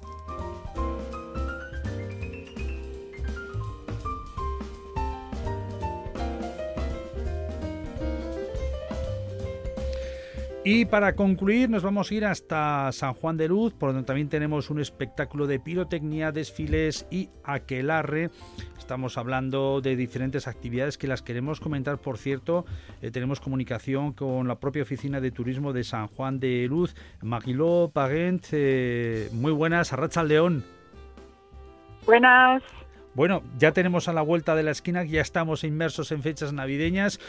Y para concluir nos vamos a ir hasta San Juan de Luz, por donde también tenemos un espectáculo de pirotecnia, desfiles y aquelarre. Estamos hablando de diferentes actividades que las queremos comentar, por cierto. Eh, tenemos comunicación con la propia oficina de turismo de San Juan de Luz. Maguiló Parent, eh, muy buenas, Arracha León. Buenas. Bueno, ya tenemos a la vuelta de la esquina, ya estamos inmersos en fechas navideñas.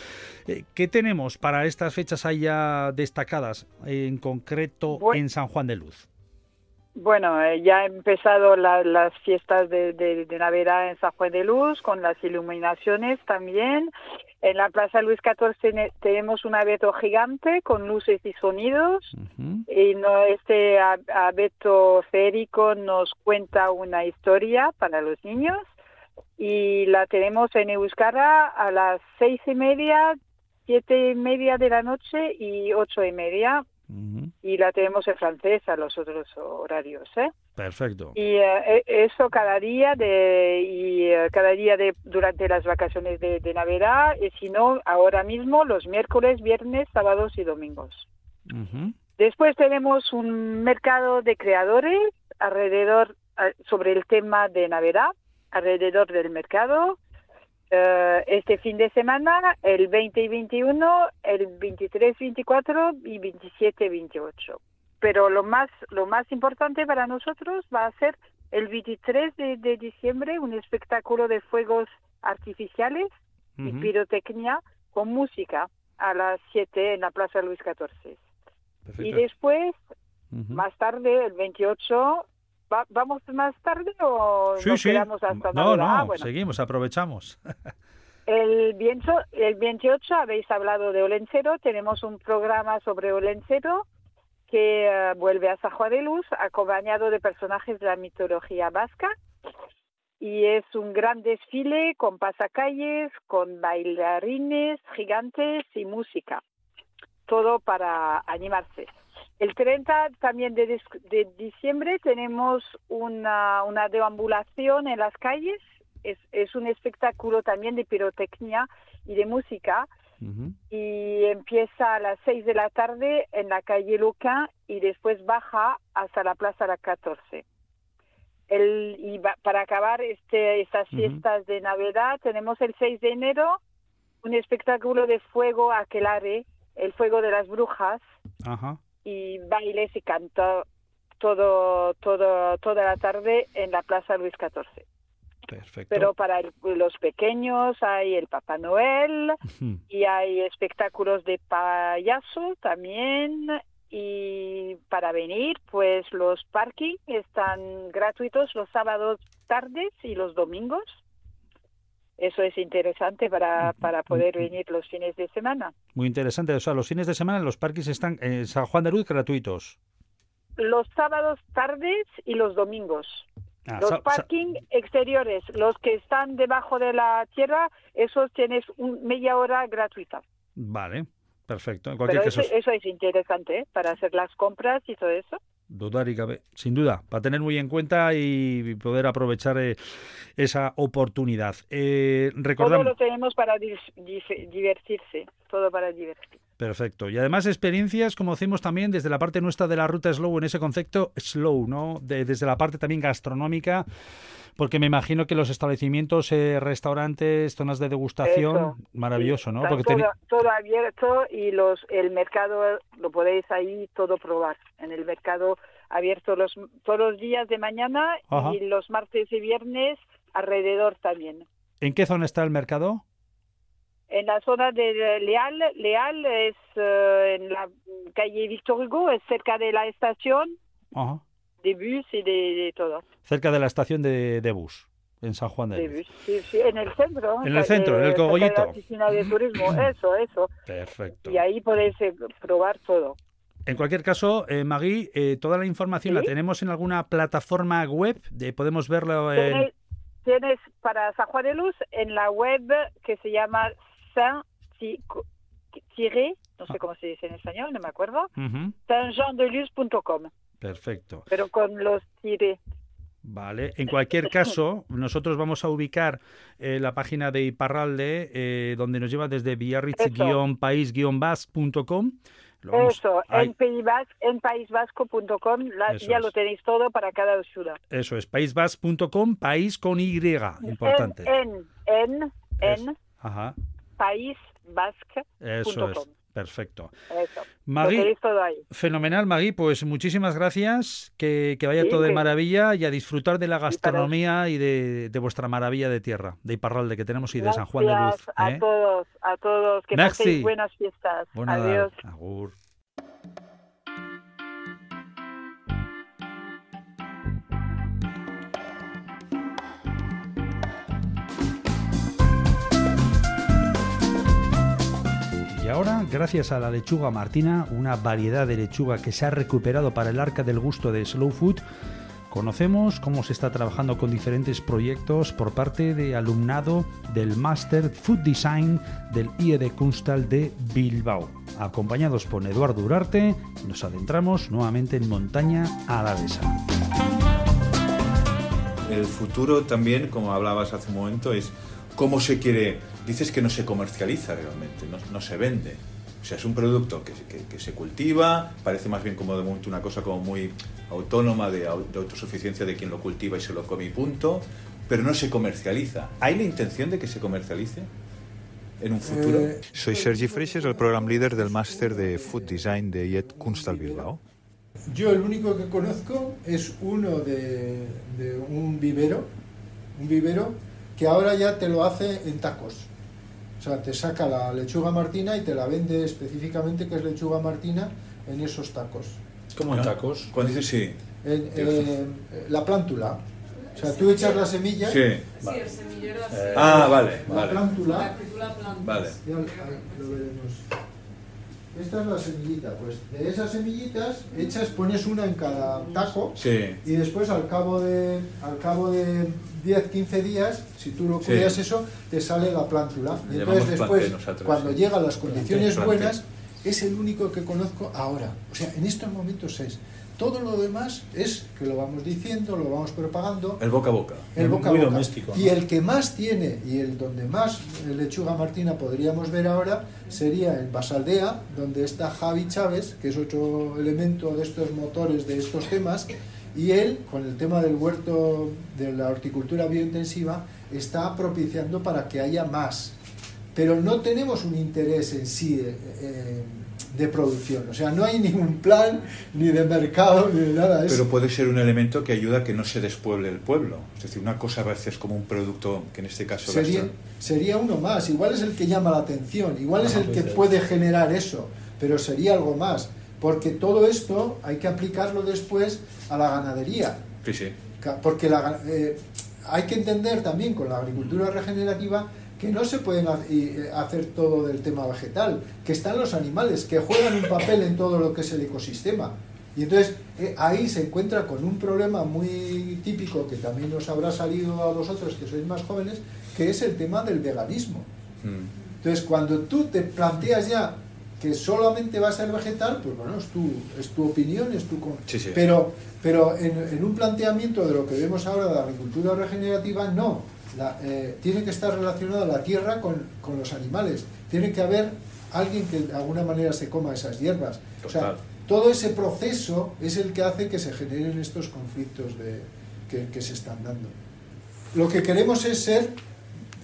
Eh, ¿Qué tenemos para estas fechas allá destacadas, en concreto en San Juan de Luz? Bueno, eh, ya han empezado las fiestas de, Navidad en San Juan de Luz, con las iluminaciones también. En la Plaza Luis XIV tenemos un abeto gigante con luces y sonidos. Y no, este abeto férico nos cuenta una historia para los niños y la tenemos en Euskara a las seis y media, siete y media de la noche y ocho y media. Y la tenemos en francés a los otros horarios, ¿eh? Perfecto. Y eh, e, eso cada día de y eh, cada día de durante las vacaciones de, Navidad y si no ahora mismo los miércoles, viernes, sábados y domingos. Después tenemos un mercado de creadores alrededor sobre el tema de Navidad alrededor del mercado. Eh, este fin de semana, el 20 y 21, el 23, 24 y 27, 28. Pero lo más, lo más importante para nosotros va a ser el 23 de, diciembre, un espectáculo de fuegos artificiales y pirotecnia con música a las 7 en la Plaza Luis XIV. Y después, más tarde, el 28, ¿Vamos más tarde o nos quedamos hasta No, no, ah, seguimos, aprovechamos. El, viento, el 28 habéis hablado de Olencero, tenemos un programa sobre Olencero que eh, vuelve a San de Luz acompañado de personajes de la mitología vasca. Y es un gran desfile con pasacalles, con bailarines gigantes y música, todo para animarse. El 30 también de, diciembre tenemos una, una, deambulación en las calles. Es, es, un espectáculo también de pirotecnia y de música. Y empieza a las 6 de la tarde en la calle Luca y después baja hasta la Plaza La 14. El, y para acabar este, estas fiestas de Navidad tenemos el 6 de enero un espectáculo de fuego aquelare, el fuego de las brujas. Ajá y bailes y canto todo, todo, toda la tarde en la Plaza Luis XIV. Perfecto. Pero para los pequeños hay el Papá Noel y hay espectáculos de payaso también. Y para venir, pues los parking están gratuitos los sábados tardes y los domingos eso es interesante para, para poder venir los fines de semana. Muy interesante. O sea, los fines de semana los parques están en San Juan de Luz gratuitos. Los sábados tardes y los domingos. Ah, los parking exteriores, los que están debajo de la tierra, esos tienes un, media hora gratuita. Vale, perfecto. En cualquier caso... eso, es interesante ¿eh? para hacer las compras y todo eso. Dudar y cabe, sin duda, para tener muy en cuenta y poder aprovechar eh, esa oportunidad. Eh, recordamos... Todo lo tenemos para divertirse, todo para divertirse. Perfecto. Y además experiencias, como decimos también, desde la parte nuestra de la ruta Slow, en ese concepto Slow, ¿no? desde la parte también gastronómica, porque me imagino que los establecimientos, eh, restaurantes, zonas de degustación, maravilloso, ¿no? Porque todo, todo, abierto y los el mercado lo podéis ahí todo probar. En el mercado abierto los todos los días de mañana y los martes y viernes alrededor también. ¿En qué zona está el mercado? En la zona de Leal, Leal es eh, en la calle Victor Hugo, es cerca de la estación de bus y de, todo. Cerca de la estación de, bus, en San Juan de, de Sí, sí, en el centro. En el centro, en el cogollito. En la oficina de turismo, eso, eso. Perfecto. Y ahí podéis eh, probar todo. En cualquier caso, eh, Magui, eh, toda la información la tenemos en alguna plataforma web, de, podemos verlo en... Tienes para San Juan de Luz en la web que se llama saint no sé ah. cómo se dice en español, no me acuerdo, uh Perfecto. Pero con los tiré. Vale, en cualquier caso, nosotros vamos a ubicar eh, la página de Iparralde, eh, donde nos lleva desde biarritz-país-basque.com Eso, en, paisvasco.com ya lo tenéis todo para cada ayuda. Eso es, paisvasco.com, país con Y, importante. En, en, en, Ajá. Eso es. Perfecto. Magui, fenomenal, Magui. Pues muchísimas gracias. Que, vaya todo de maravilla y a disfrutar de la gastronomía y de, vuestra maravilla de tierra, de Iparralde que tenemos y de San Juan de Luz. A ¿eh? todos, a todos. Que paséis buenas fiestas. Adiós. Agur. Y ahora, gracias a la lechuga martina, una variedad de lechuga que se ha recuperado para el arca del gusto de Slow Food, conocemos cómo se está trabajando con diferentes proyectos por parte de alumnado del Master Food Design del IED Kunstal de Bilbao. Acompañados por Eduardo Urarte, nos adentramos nuevamente en montaña alavesa. El futuro también, como hablabas hace un momento, es cómo se quiere, dices que no se comercializa realmente, no, se vende. O sea, es un producto que, que, se cultiva, parece más bien como de momento una cosa como muy autónoma de, autosuficiencia de quien lo cultiva y se lo come y punto, pero no se comercializa. ¿Hay la intención de que se comercialice en un futuro? Eh, Soy Sergi Freixes, el program líder del máster de Food Design de IET Kunstal Bilbao. Yo el único que conozco es uno de, de un vivero, un vivero que ahora ya te lo hace en tacos. O sea, te saca la lechuga martina y te la vende específicamente que es lechuga martina en esos tacos. ¿Cómo en tacos? Cuando dices sí. En, eh, la plántula. O sea, tú echas la semilla. Sí. Sí, el semillero así. ah, vale. La vale. plántula. La Vale. Ya lo veremos. Esta es la semillita, pues de esas semillitas echas, pones una en cada taco sí. y después al cabo de al cabo de 10, 15 días, si tú lo cuidas eso, te sale la plántula. Y entonces después, cuando llegan las condiciones buenas, es el único que conozco ahora. O sea, en estos momentos es. Todo lo demás es que lo vamos diciendo, lo vamos propagando. El boca a boca. El boca a boca. doméstico. Y el que más tiene y el donde más lechuga martina podríamos ver ahora sería en Basaldea, donde está Javi Chávez, que es otro elemento de estos motores de estos temas, y él, con el tema del huerto, de la horticultura biointensiva, está propiciando para que haya más. Pero no tenemos un interés en sí eh, eh, de producción. O sea, no hay ningún plan ni de mercado ni de nada. Pero puede ser un elemento que ayuda a que no se despueble el pueblo. Es decir, una cosa a veces como un producto que en este caso... Sería, sería uno más. Igual es el que llama la atención. Igual es el que puede generar eso. Pero sería algo más porque todo esto hay que aplicarlo después a la ganadería. Sí, sí. Porque la, eh, hay que entender también con la agricultura regenerativa que no se puede eh, hacer todo del tema vegetal, que están los animales, que juegan un papel en todo lo que es el ecosistema. Y entonces eh, ahí se encuentra con un problema muy típico que también os habrá salido a vosotros que sois más jóvenes, que es el tema del veganismo. Mm. Entonces cuando tú te planteas ya que solamente va a ser vegetal, pues bueno, es tu, es tu opinión, es tu... Pero, pero en, un planteamiento de lo que vemos ahora de la agricultura regenerativa, no. Eh, tiene que estar relacionada la tierra con, con, los animales. Tiene que haber alguien que de alguna manera se coma esas hierbas. O sea, todo ese proceso es el que hace que se generen estos conflictos de, que, que se están dando. Lo que queremos es ser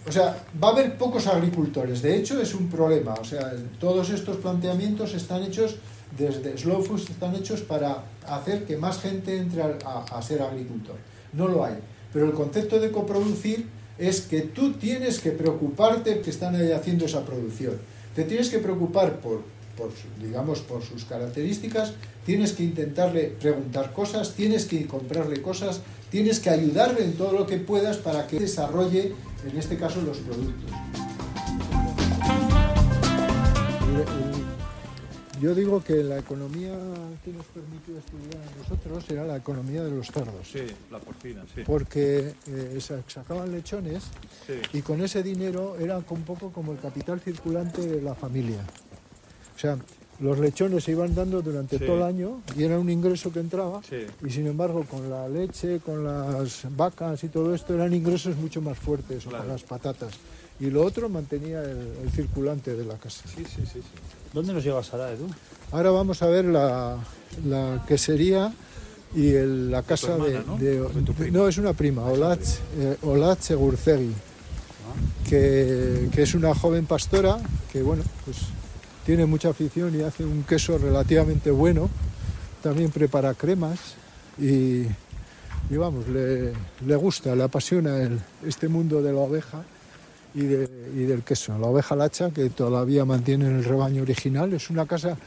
o sea, va a haber pocos agricultores. De hecho, es un problema. O sea, todos estos planteamientos están hechos desde Slow Food, están hechos para hacer que más gente entre a, ser agricultor. No lo hay. Pero el concepto de coproducir es que tú tienes que preocuparte que están ahí haciendo esa producción. Te tienes que preocupar por, por, digamos, por sus características, tienes que intentarle preguntar cosas, tienes que comprarle cosas, tienes que ayudarle en todo lo que puedas para que desarrolle en este caso los productos. Yo digo que la economía que nos permitió estudiar a nosotros era la economía de los cerdos. Sí, la porcina, sí. Porque eh, sacaban lechones y con ese dinero era un poco como el capital circulante de la familia. O sea, los lechones se iban dando durante todo el año y era un ingreso que entraba y sin embargo con la leche, con las vacas y todo esto eran ingresos mucho más fuertes o con las patatas. y lo otro mantenía el, circulante de la casa. Sí, sí, sí, ¿Dónde nos llevas ahora, Edu? Ahora vamos a ver la, la quesería y la casa de, ¿no? es una prima, Olat, eh, Olat Segurcegui, ah. que, que, es una joven pastora que bueno, pues tiene mucha afición y hace un queso relativamente bueno. También prepara cremas y, y vamos, le, le, gusta, le apasiona el, este mundo de la oveja y, de, y del queso. La oveja lacha que todavía mantiene el rebaño original es una casa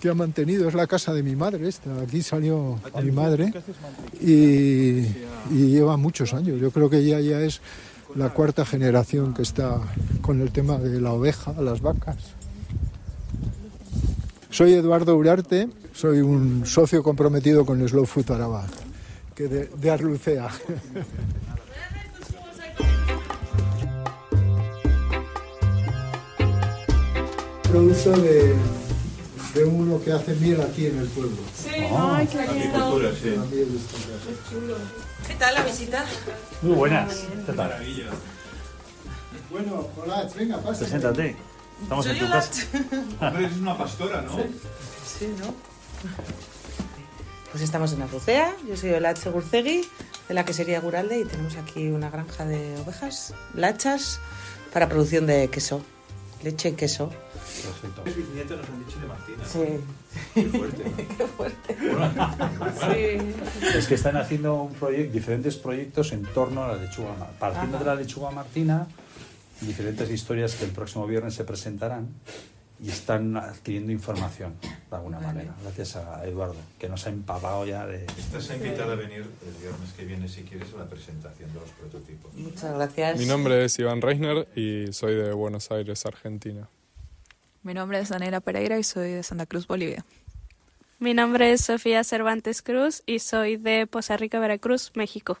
que ha mantenido, es la casa de mi madre esta, aquí salió mi madre y, lleva muchos años, yo creo que ya, ya es la cuarta generación que está con el tema de la oveja, las vacas. Soy Eduardo Urarte, soy un socio comprometido con Slow Food Araba, que de, de Arlucea. Producto de, de uno que hace miel aquí en el pueblo. Sí, oh, ay, qué lindo. Sí. ¿Qué tal la visita? Muy buenas. ¿Qué tal? Bueno, hola, venga, pasa. Preséntate. Estamos en tu casa. Hombre, eres una pastora, ¿no? Sí, ¿no? Pues estamos en Arrucea, yo soy Olache Gurcegui, de la quesería Guralde, y tenemos aquí una granja de ovejas, lachas, para producción de queso, leche y queso. Perfecto. Es bisnieto nos han dicho de Martina. Sí. Qué fuerte. Qué fuerte. sí. Es que están haciendo un proyecto, diferentes proyectos en torno a la lechuga, partiendo de la lechuga martina, diferentes historias que el próximo viernes se presentarán y están adquiriendo información de alguna manera, gracias a Eduardo, que nos ha empapado ya de... Estás invitada a venir el viernes que viene, si quieres, a la presentación de los prototipos. Muchas gracias. Mi nombre es Iván Reisner y soy de Buenos Aires, Argentina. Mi nombre es Daniela Pereira y soy de Santa Cruz, Bolivia. Mi nombre es Sofía Cervantes Cruz y soy de Poza Rica, Veracruz, México.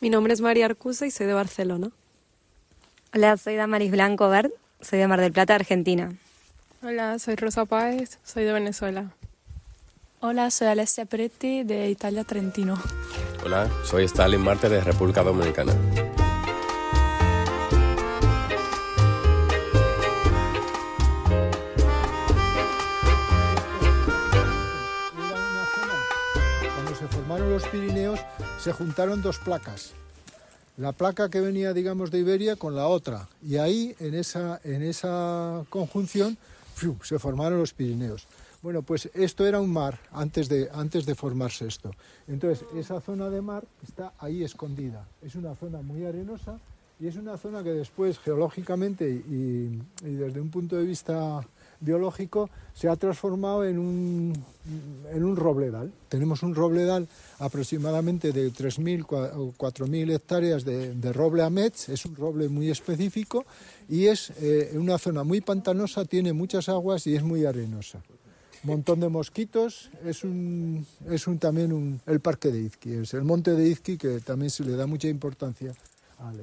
Mi nombre es María Arcusa y soy de Barcelona. Hola, soy Damaris Blanco Vert, soy de Mar del Plata, Argentina. Hola, soy Rosa Páez, soy de Venezuela. Hola, soy Alessia Peretti de Italia, Trentino. Hola, soy Stalin Marte de República Dominicana. los Pirineos se juntaron dos placas. La placa que venía, digamos, de Iberia con la otra. Y ahí, en esa, en esa conjunción, se formaron los Pirineos. Bueno, pues esto era un mar antes de, antes de formarse esto. Entonces, esa zona de mar está ahí escondida. Es una zona muy arenosa y es una zona que después, geológicamente y desde un punto de vista biológico se ha transformado en un, en un robledal. Tenemos un robledal aproximadamente de 3.000 o 4.000 hectáreas de, de, roble amets, es un roble muy específico y es eh, una zona muy pantanosa, tiene muchas aguas y es muy arenosa. Montón de mosquitos, es, un, es un, también un, el parque de Izqui, es el monte de Izqui que también se le da mucha importancia al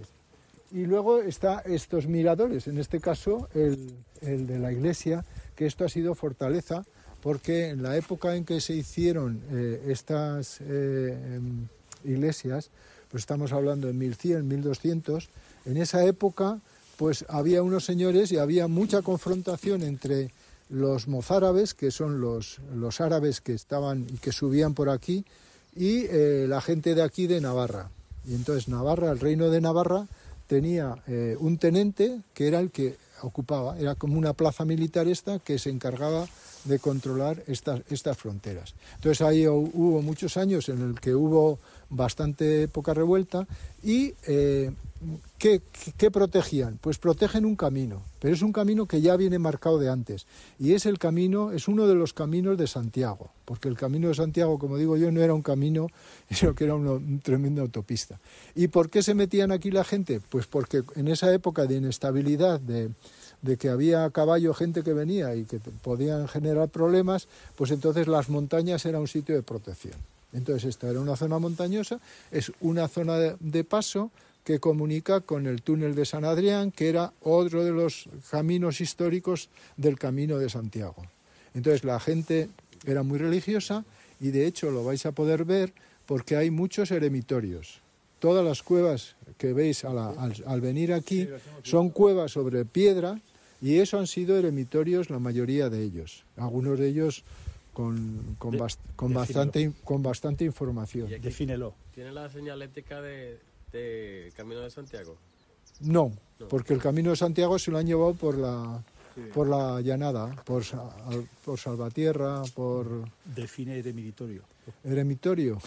y luego está estos miradores, en este caso el, de la iglesia, que esto ha sido fortaleza, porque en la época en que se hicieron eh, estas eh, em, iglesias, pues estamos hablando de 1100, 1200, en esa época pues había unos señores y había mucha confrontación entre los mozárabes, que son los, los árabes que estaban y que subían por aquí, y eh, la gente de aquí de Navarra. Y entonces Navarra, el reino de Navarra, tenía un tenente que era el que ocupaba, era como una plaza militar esta que se encargaba de controlar estas, estas fronteras. Entonces ahí hubo muchos años en el que hubo bastante poca revuelta y eh, ¿qué, protegían? Pues protegen un camino, pero es un camino que ya viene marcado de antes y es el camino, es uno de los caminos de Santiago, porque el camino de Santiago, como digo yo, no era un camino, sino que era una, tremenda autopista. ¿Y por qué se metían aquí la gente? Pues porque en esa época de inestabilidad, de, de que había a caballo gente que venía y que podían generar problemas, pues entonces las montañas era un sitio de protección. Entonces esta era una zona montañosa, es una zona de, paso que comunica con el túnel de San Adrián, que era otro de los caminos históricos del Camino de Santiago. Entonces la gente era muy religiosa y de hecho lo vais a poder ver porque hay muchos eremitorios. todas las cuevas que veis al, venir aquí son cuevas sobre piedra y eso han sido eremitorios la mayoría de ellos. Algunos de ellos con, con, bastante, con bastante información. Defínelo. ¿Tiene la señalética de, de Camino de Santiago? No, porque el Camino de Santiago se lo han llevado por la, por la llanada, por, por Salvatierra, por... Define eremitorio. Eremitorio.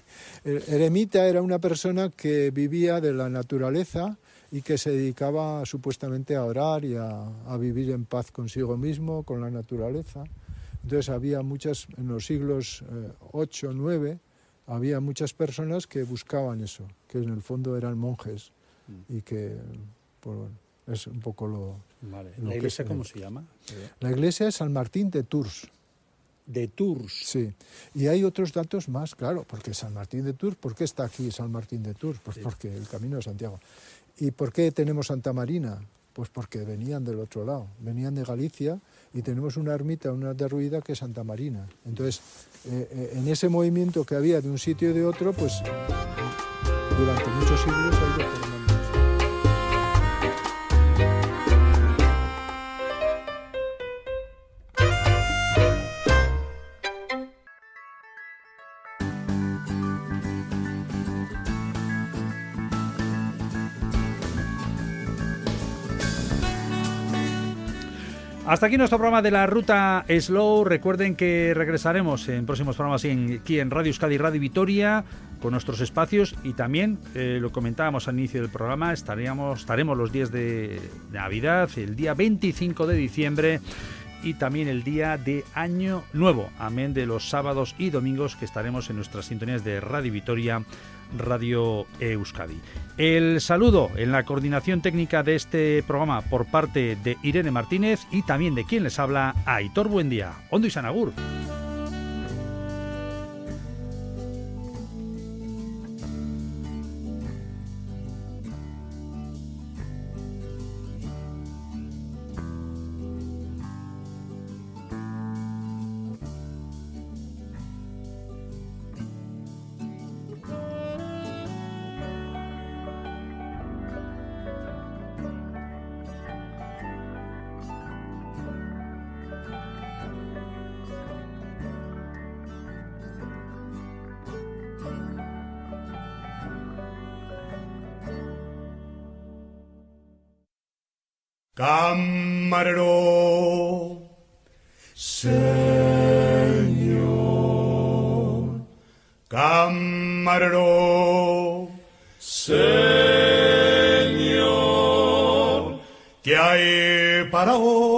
Eremita era una persona que vivía de la naturaleza y que se dedicaba supuestamente a orar y a, vivir en paz consigo mismo, con la naturaleza. Entonces había muchas, en los siglos 8, eh, 9, había muchas personas que buscaban eso, que en el fondo eran monjes mm. y que, pues, es un poco lo... ¿La iglesia cómo se llama? La iglesia es San Martín de Tours. De Tours. Sí. Y hay otros datos más, claro, porque San Martín de Tours, ¿por qué está aquí San Martín de Tours? Pues porque el camino de Santiago. ¿Y por qué tenemos Santa Marina? Pues porque venían del otro lado, venían de Galicia y tenemos una ermita, una derruida que es Santa Marina. Entonces, eh, eh, en ese movimiento que había de un sitio y de otro, pues durante muchos siglos ha ido Hasta aquí nuestro programa de la ruta Slow. Recuerden que regresaremos en próximos programas aquí en Radio Euskadi Radio Vitoria con nuestros espacios y también, eh, lo comentábamos al inicio del programa, estaríamos, estaremos los días de Navidad, el día 25 de diciembre y también el día de Año Nuevo, amén de los sábados y domingos que estaremos en nuestras sintonías de Radio Vitoria Radio Euskadi. El saludo en la coordinación técnica de este programa por parte de Irene Martínez y también de quien les habla, Aitor Buendía. Ondo y Sanagur. Camarero, Señor, camarero, Señor, ¿qué hay para hoy?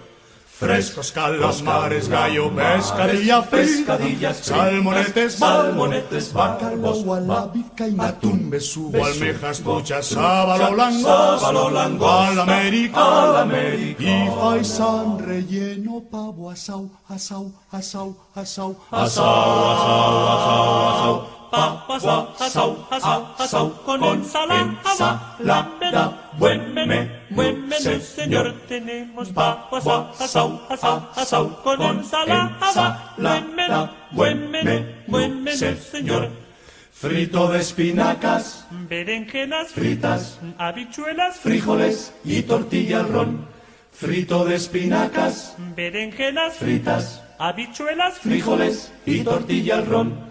Frescos calamares, gallo, pescadilla, pescadillas, salmonetes, salmonetes, bacalbos, gualabica y atún, besugo, almejas, duchas, sábalo, langos, américa, y faisán relleno, pavo, asau, asau, asau, asau, asau, asau, asau, asau. Asau, asau, asau, asau, con ensalada, buen menú, buen menú, señor, tenemos papa, asau, asau, asau, con ensalada, menú, buen menú, buen menú, señor. Frito de espinacas, berenjenas fritas, habichuelas, frijoles y tortilla al ron. Frito de espinacas, berenjenas fritas, habichuelas, frijoles y tortilla al ron